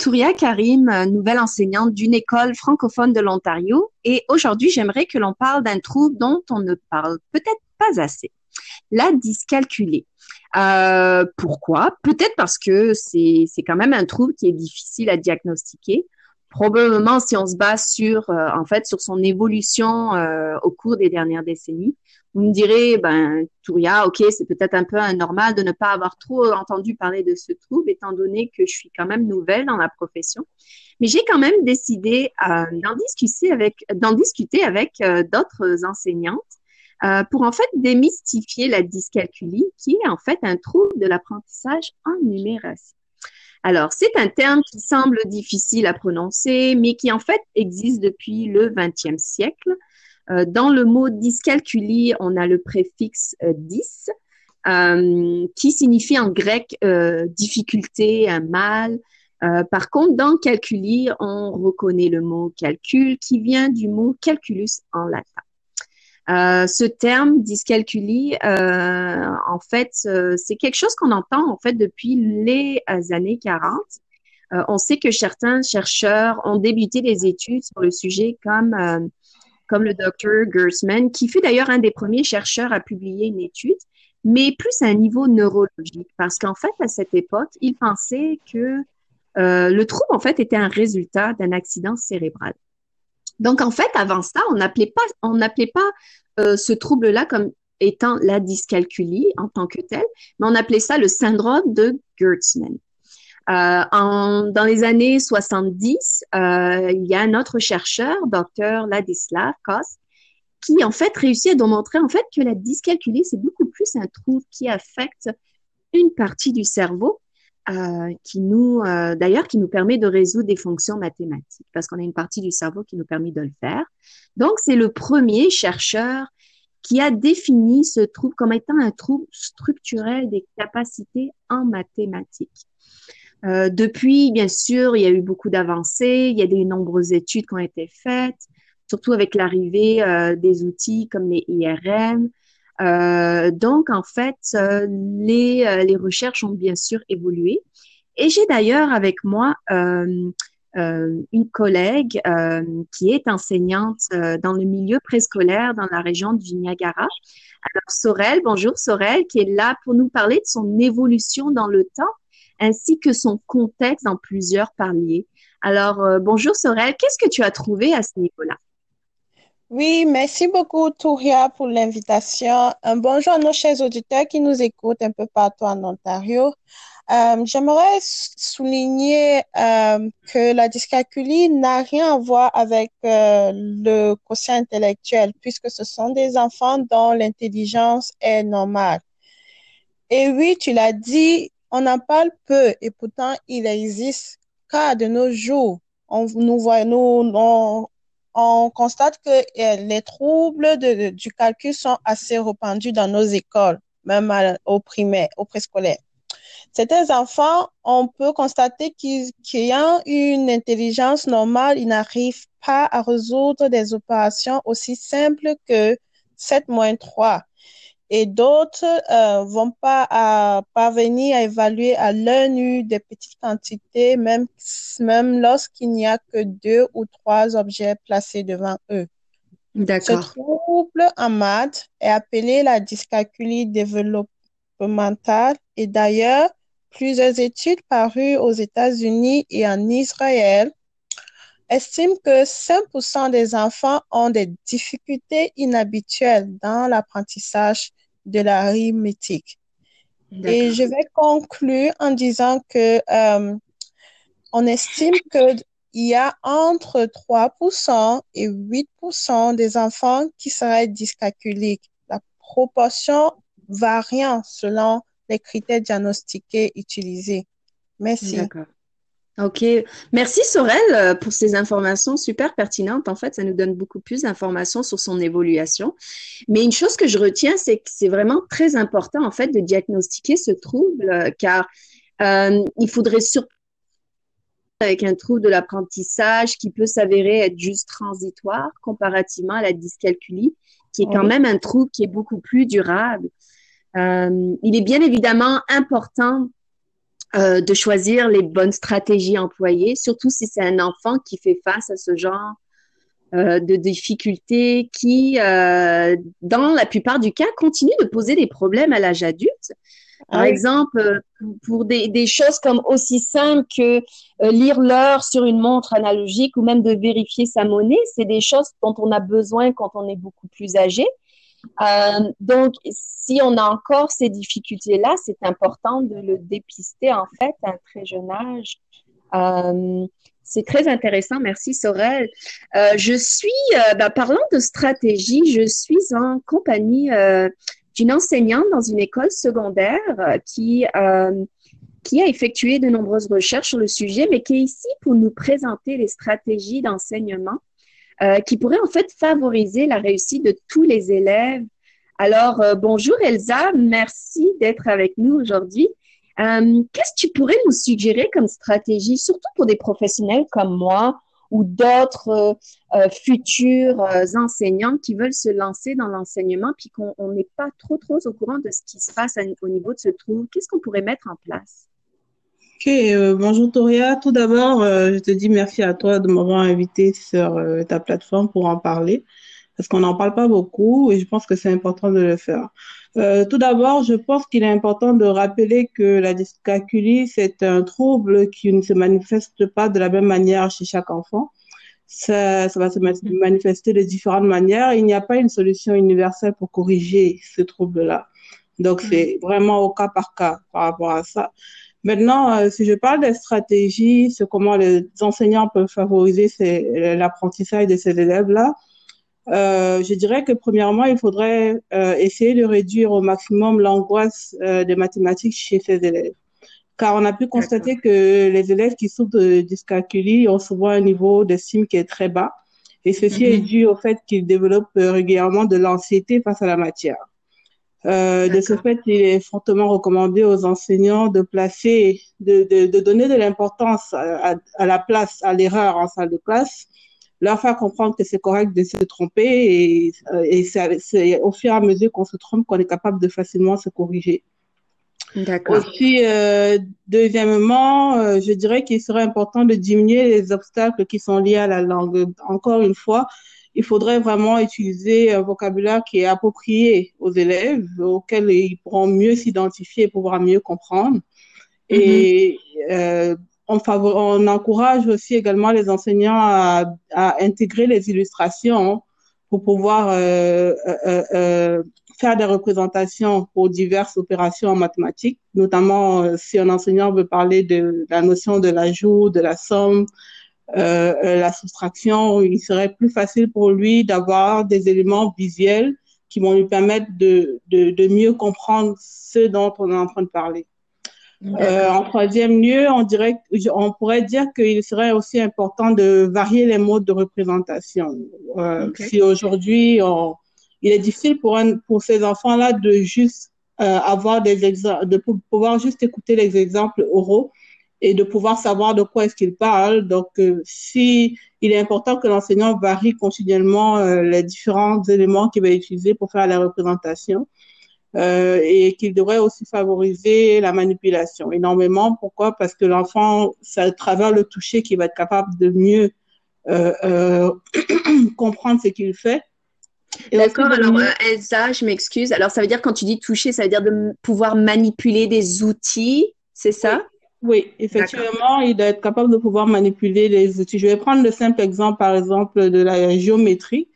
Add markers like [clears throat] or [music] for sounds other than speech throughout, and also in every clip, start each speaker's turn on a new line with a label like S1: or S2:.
S1: Touria Karim, nouvelle enseignante d'une école francophone de l'Ontario. Et aujourd'hui j'aimerais que l'on parle d'un trouble dont on ne parle peut-être pas assez, la dyscalculie. Euh, pourquoi? Peut-être parce que c'est quand même un trouble qui est difficile à diagnostiquer probablement si on se base sur euh, en fait sur son évolution euh, au cours des dernières décennies. Vous me direz, ben Touria, ok, c'est peut-être un peu anormal de ne pas avoir trop entendu parler de ce trouble, étant donné que je suis quand même nouvelle dans la profession. Mais j'ai quand même décidé euh, d'en discuter avec d'en discuter avec d'autres enseignantes pour en fait démystifier la dyscalculie, qui est en fait un trouble de l'apprentissage en numération. Alors, c'est un terme qui semble difficile à prononcer, mais qui en fait existe depuis le XXe siècle. Euh, dans le mot dyscalculie, on a le préfixe euh, dys, euh, qui signifie en grec difficulté, un mal. par contre, dans calculi, on reconnaît le mot calcul, qui vient du mot calculus en latin. Euh, ce terme dyscalculie, euh, en fait, euh, c'est quelque chose qu'on entend en fait depuis les années 40. on sait que certains chercheurs ont débuté des études sur le sujet, comme comme le docteur Gersman, qui fut d'ailleurs un des premiers chercheurs à publier une étude, mais plus à un niveau neurologique, parce qu'en fait, à cette époque, il pensait que le trouble, en fait, était un résultat d'un accident cérébral. Donc, en fait, avant ça, on n'appelait pas, on n'appelait pas euh, ce trouble-là comme étant la dyscalculie en tant que tel, mais on appelait ça le syndrome de Gertzmann. Euh, en, dans les années 70, euh, il y a un autre chercheur, docteur Ladislav Kos, qui en fait réussit à démontrer en fait que la dyscalculie, c'est beaucoup plus un trouble qui affecte une partie du cerveau euh, qui nous, euh, d'ailleurs, qui nous permet de résoudre des fonctions mathématiques, parce qu'on a une partie du cerveau qui nous permet de le faire. Donc, c'est le premier chercheur qui a défini ce trouble comme étant un trouble structurel des capacités en mathématiques. Euh, depuis, bien sûr, il y a eu beaucoup d'avancées, il y a de nombreuses études qui ont été faites, surtout avec l'arrivée euh, des outils comme les IRM, euh, donc, en fait, euh, les, euh, les recherches ont bien sûr évolué. Et j'ai d'ailleurs avec moi une collègue qui est enseignante dans le milieu préscolaire dans la région du Niagara. Alors, Sorel, bonjour Sorel, qui est là pour nous parler de son évolution dans le temps ainsi que son contexte dans plusieurs paliers. Alors, bonjour Sorel, qu'est-ce que tu as trouvé à ce niveau-là?
S2: Oui, merci beaucoup, Touria, pour l'invitation. Un bonjour à nos chers auditeurs qui nous écoutent un peu partout en Ontario. Euh, j'aimerais souligner euh, que la dyscalculie n'a rien à voir avec euh, le quotient intellectuel, puisque ce sont des enfants dont l'intelligence est normale. Et oui, tu l'as dit, on en parle peu, et pourtant il existe, car de nos jours, on nous voit, nous, on, on constate que euh, les troubles du calcul sont assez répandus dans nos écoles, même au primaire, au préscolaire. Certains enfants, on peut constater qu'ils ont une intelligence normale, ils n'arrivent pas à résoudre des opérations aussi simples que 7 moins 3 et d'autres euh, vont pas à, parvenir à évaluer à l'œil nu des petites quantités, même, même lorsqu'il n'y a que deux ou trois objets placés devant eux. D'accord. Ce trouble en maths est appelé la dyscalculie développementale et d'ailleurs, plusieurs études parues aux États-Unis et en Israël estiment que 5% des enfants ont des difficultés inhabituelles dans l'apprentissage de l'arithmétique. Et je vais conclure en disant que euh, on estime qu'il y a entre 3% et 8% des enfants qui seraient dyscalculiques. La proportion variant selon les critères diagnostiqués utilisés. Merci.
S1: D'accord. Ok, merci Sorel euh, pour ces informations super pertinentes. En fait, ça nous donne beaucoup plus d'informations sur son évolution. Mais une chose que je retiens, c'est que c'est vraiment très important en fait de diagnostiquer ce trouble, euh, car euh, il faudrait surtout avec un trouble de l'apprentissage qui peut s'avérer être juste transitoire comparativement à la dyscalculie, qui est quand même un trouble qui est beaucoup plus durable. il est bien évidemment important euh, de choisir les bonnes stratégies employées, surtout si c'est un enfant qui fait face à ce genre euh, de difficultés qui, euh, dans la plupart du cas, continuent de poser des problèmes à l'âge adulte. Par exemple, pour des, des, choses comme aussi simples que lire l'heure sur une montre analogique ou même de vérifier sa monnaie, c'est des choses dont on a besoin quand on est beaucoup plus âgé. Euh, donc, si on a encore ces difficultés-là, c'est important de le dépister en fait à un très jeune âge. Euh, c'est très intéressant. Merci Sorel. Euh, je suis, ben, parlant de stratégie, je suis en compagnie d'une enseignante dans une école secondaire qui qui a effectué de nombreuses recherches sur le sujet, mais qui est ici pour nous présenter les stratégies d'enseignement euh, qui pourrait en fait favoriser la réussite de tous les élèves. Alors, euh, bonjour Elsa, merci d'être avec nous aujourd'hui. Euh, qu'est-ce que tu pourrais nous suggérer comme stratégie, surtout pour des professionnels comme moi ou d'autres futurs enseignants qui veulent se lancer dans l'enseignement puis qu'on n'est pas trop trop au courant de ce qui se passe au niveau de ce trou? Qu'est-ce qu'on pourrait mettre en place?
S3: Ok, euh, bonjour Toria. Tout d'abord, euh, je te dis merci à toi de m'avoir invité sur euh, ta plateforme pour en parler, parce qu'on n'en parle pas beaucoup et je pense que c'est important de le faire. tout d'abord, je pense qu'il est important de rappeler que la dyscalculie, c'est un trouble qui ne se manifeste pas de la même manière chez chaque enfant. Ça, ça va se manifester de différentes manières. Il n'y a pas une solution universelle pour corriger ce trouble-là. Donc, c'est vraiment au cas par cas par rapport à ça. Maintenant, euh, si je parle des stratégies, sur comment les enseignants peuvent favoriser l'apprentissage de ces élèves-là, euh, je dirais que premièrement, il faudrait euh, essayer de réduire au maximum l'angoisse euh, des mathématiques chez ces élèves. Car on a pu constater que les élèves qui souffrent de dyscalculie ont souvent un niveau d'estime qui est très bas. Et ceci est mm-hmm. dû au fait qu'ils développent régulièrement de l'anxiété face à la matière. Euh, de ce fait, il est fortement recommandé aux enseignants de placer, de, de, de donner de l'importance à, à, la place, à l'erreur en salle de classe, leur faire comprendre que c'est correct de se tromper et, euh, et c'est au fur et à mesure qu'on se trompe qu'on est capable de facilement se corriger. D'accord. Aussi, euh, deuxièmement, euh, je dirais qu'il serait important de diminuer les obstacles qui sont liés à la langue. Encore une fois, il faudrait vraiment utiliser un vocabulaire qui est approprié aux élèves, auquel ils pourront mieux s'identifier et pouvoir mieux comprendre. Et mm-hmm. euh, on, on, encourage aussi également les enseignants à, à intégrer les illustrations pour pouvoir euh, euh, faire des représentations pour diverses opérations en mathématiques, notamment si un enseignant veut parler de la notion de l'ajout, de la somme, la soustraction, il serait plus facile pour lui d'avoir des éléments visuels qui vont lui permettre de, de, de, mieux comprendre ce dont on est en train de parler. Euh, en troisième lieu, on dirait, on pourrait dire qu'il serait aussi important de varier les modes de représentation. Euh, Si aujourd'hui, il est difficile pour un, pour ces enfants-là de juste euh, avoir des exemples, de pouvoir juste écouter les exemples oraux et de pouvoir savoir de quoi est-ce qu'il parle. Donc, euh, si il est important que l'enseignant varie continuellement euh, les différents éléments qu'il va utiliser pour faire la représentation euh, et qu'il devrait aussi favoriser la manipulation énormément. Pourquoi? Parce que l'enfant, c'est à travers le toucher qu'il va être capable de mieux euh, euh [clears throat] comprendre ce qu'il fait.
S1: D'accord, alors Elsa, je m'excuse. Alors ça veut dire quand tu dis toucher, ça veut dire de pouvoir manipuler des outils, c'est ça?
S3: Oui, effectivement, il doit être capable de pouvoir manipuler les outils. Je vais prendre le simple exemple, par exemple, de la géométrie.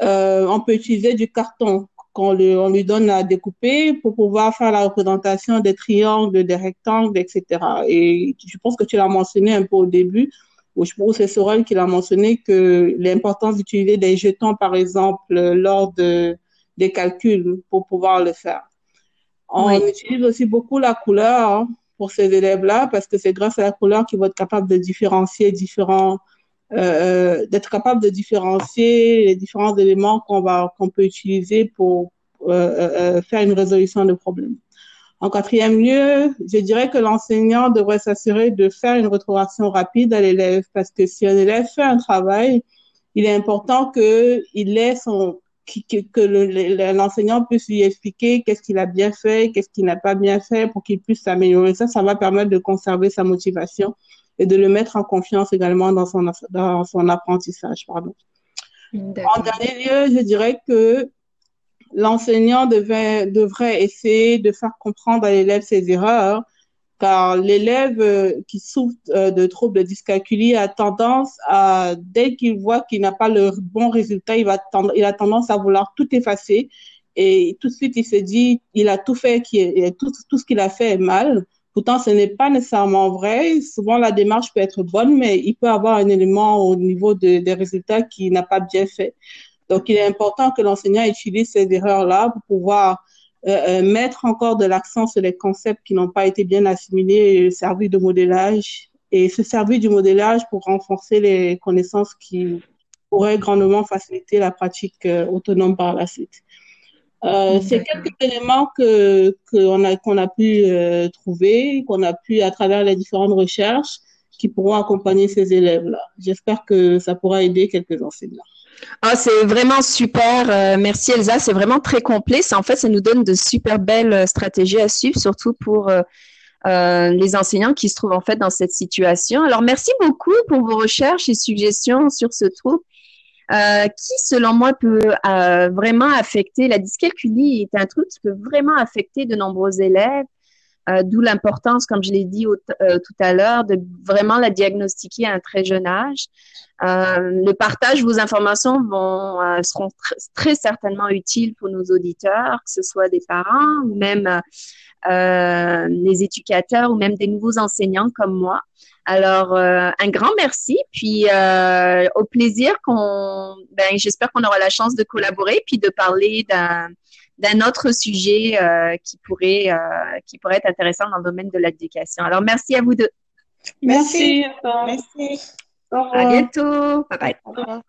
S3: Euh, on peut utiliser du carton qu'on lui, on lui donne à découper pour pouvoir faire la représentation des triangles, des rectangles, etc. Et je pense que tu l'as mentionné un peu au début, ou je pense que c'est Sorel qui l'a mentionné, que l'importance d'utiliser des jetons, par exemple, lors de, des calculs pour pouvoir le faire. On utilise aussi beaucoup la couleur. Pour ces élèves-là parce que c'est grâce à la couleur qu'ils vont être capables de différencier différents, euh, euh, d'être capable de différencier les différents éléments qu'on va, qu'on peut utiliser pour euh, faire une résolution de problème. En quatrième lieu, je dirais que l'enseignant devrait s'assurer de faire une rétroaction rapide à l'élève parce que si un élève fait un travail, il est important qu'il ait son, que l'enseignant puisse lui expliquer qu'est-ce qu'il a bien fait, qu'est-ce qu'il n'a pas bien fait pour qu'il puisse s'améliorer. Ça, ça va permettre de conserver sa motivation et de le mettre en confiance également dans son, dans son apprentissage. Pardon. En dernier lieu, je dirais que l'enseignant devrait essayer de faire comprendre à l'élève ses erreurs car l'élève euh, qui souffre euh, de troubles de a tendance à, dès qu'il voit qu'il n'a pas le bon résultat, il, a tendance à vouloir tout effacer et tout de suite il se dit il a tout fait, tout, tout ce qu'il a fait est mal. Pourtant, ce n'est pas nécessairement vrai. Souvent, la démarche peut être bonne, mais il peut avoir un élément au niveau des résultats qui n'a pas bien fait. Donc, il est important que l'enseignant utilise ces erreurs-là pour pouvoir euh, euh, mettre encore de l'accent sur les concepts qui n'ont pas été bien assimilés et servir de modélage et se servir du modélage pour renforcer les connaissances qui pourraient grandement faciliter la pratique euh, autonome par la suite. Euh, c'est quelques éléments que qu'on a qu'on a pu trouver, qu'on a pu à travers les différentes recherches, qui pourront accompagner ces élèves-là. J'espère que ça pourra aider quelques enseignants.
S1: Ah, c'est vraiment super. Euh, merci Elsa. C'est vraiment très complet. En fait, ça nous donne de super belles euh, stratégies à suivre, surtout pour euh, les enseignants qui se trouvent en fait dans cette situation. Alors, merci beaucoup pour vos recherches et suggestions sur ce trouble qui, selon moi, peut vraiment affecter. La dyscalculie est un truc qui peut vraiment affecter de nombreux élèves. D'où l'importance, comme je l'ai dit tout à l'heure, de vraiment la diagnostiquer à un très jeune âge. Euh, le partage, vos informations vont, euh, seront très certainement utiles pour nos auditeurs, que ce soit des parents ou même euh, les éducateurs ou même des nouveaux enseignants comme moi. Alors, un grand merci, puis au plaisir qu'on, ben, j'espère qu'on aura la chance de collaborer, puis de parler d'un d'un autre sujet qui pourrait qui pourrait être intéressant dans le domaine de l'éducation. Alors, merci à vous deux.
S3: Merci.
S2: Merci.
S1: À bientôt. Bye bye.